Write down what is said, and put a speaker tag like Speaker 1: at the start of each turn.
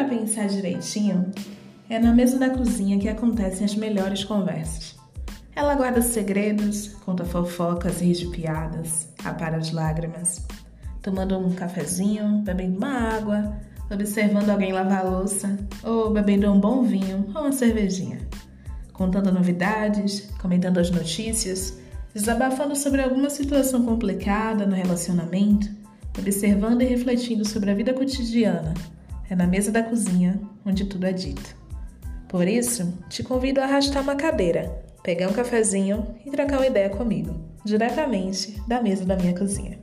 Speaker 1: para pensar direitinho, é na mesa da cozinha que acontecem as melhores conversas. Ela guarda segredos, conta fofocas ri de piadas, apara as lágrimas, tomando um cafezinho, bebendo uma água, observando alguém lavar a louça, ou bebendo um bom vinho ou uma cervejinha, contando novidades, comentando as notícias, desabafando sobre alguma situação complicada no relacionamento, observando e refletindo sobre a vida cotidiana. É na mesa da cozinha onde tudo é dito. Por isso, te convido a arrastar uma cadeira, pegar um cafezinho e trocar uma ideia comigo, diretamente da mesa da minha cozinha.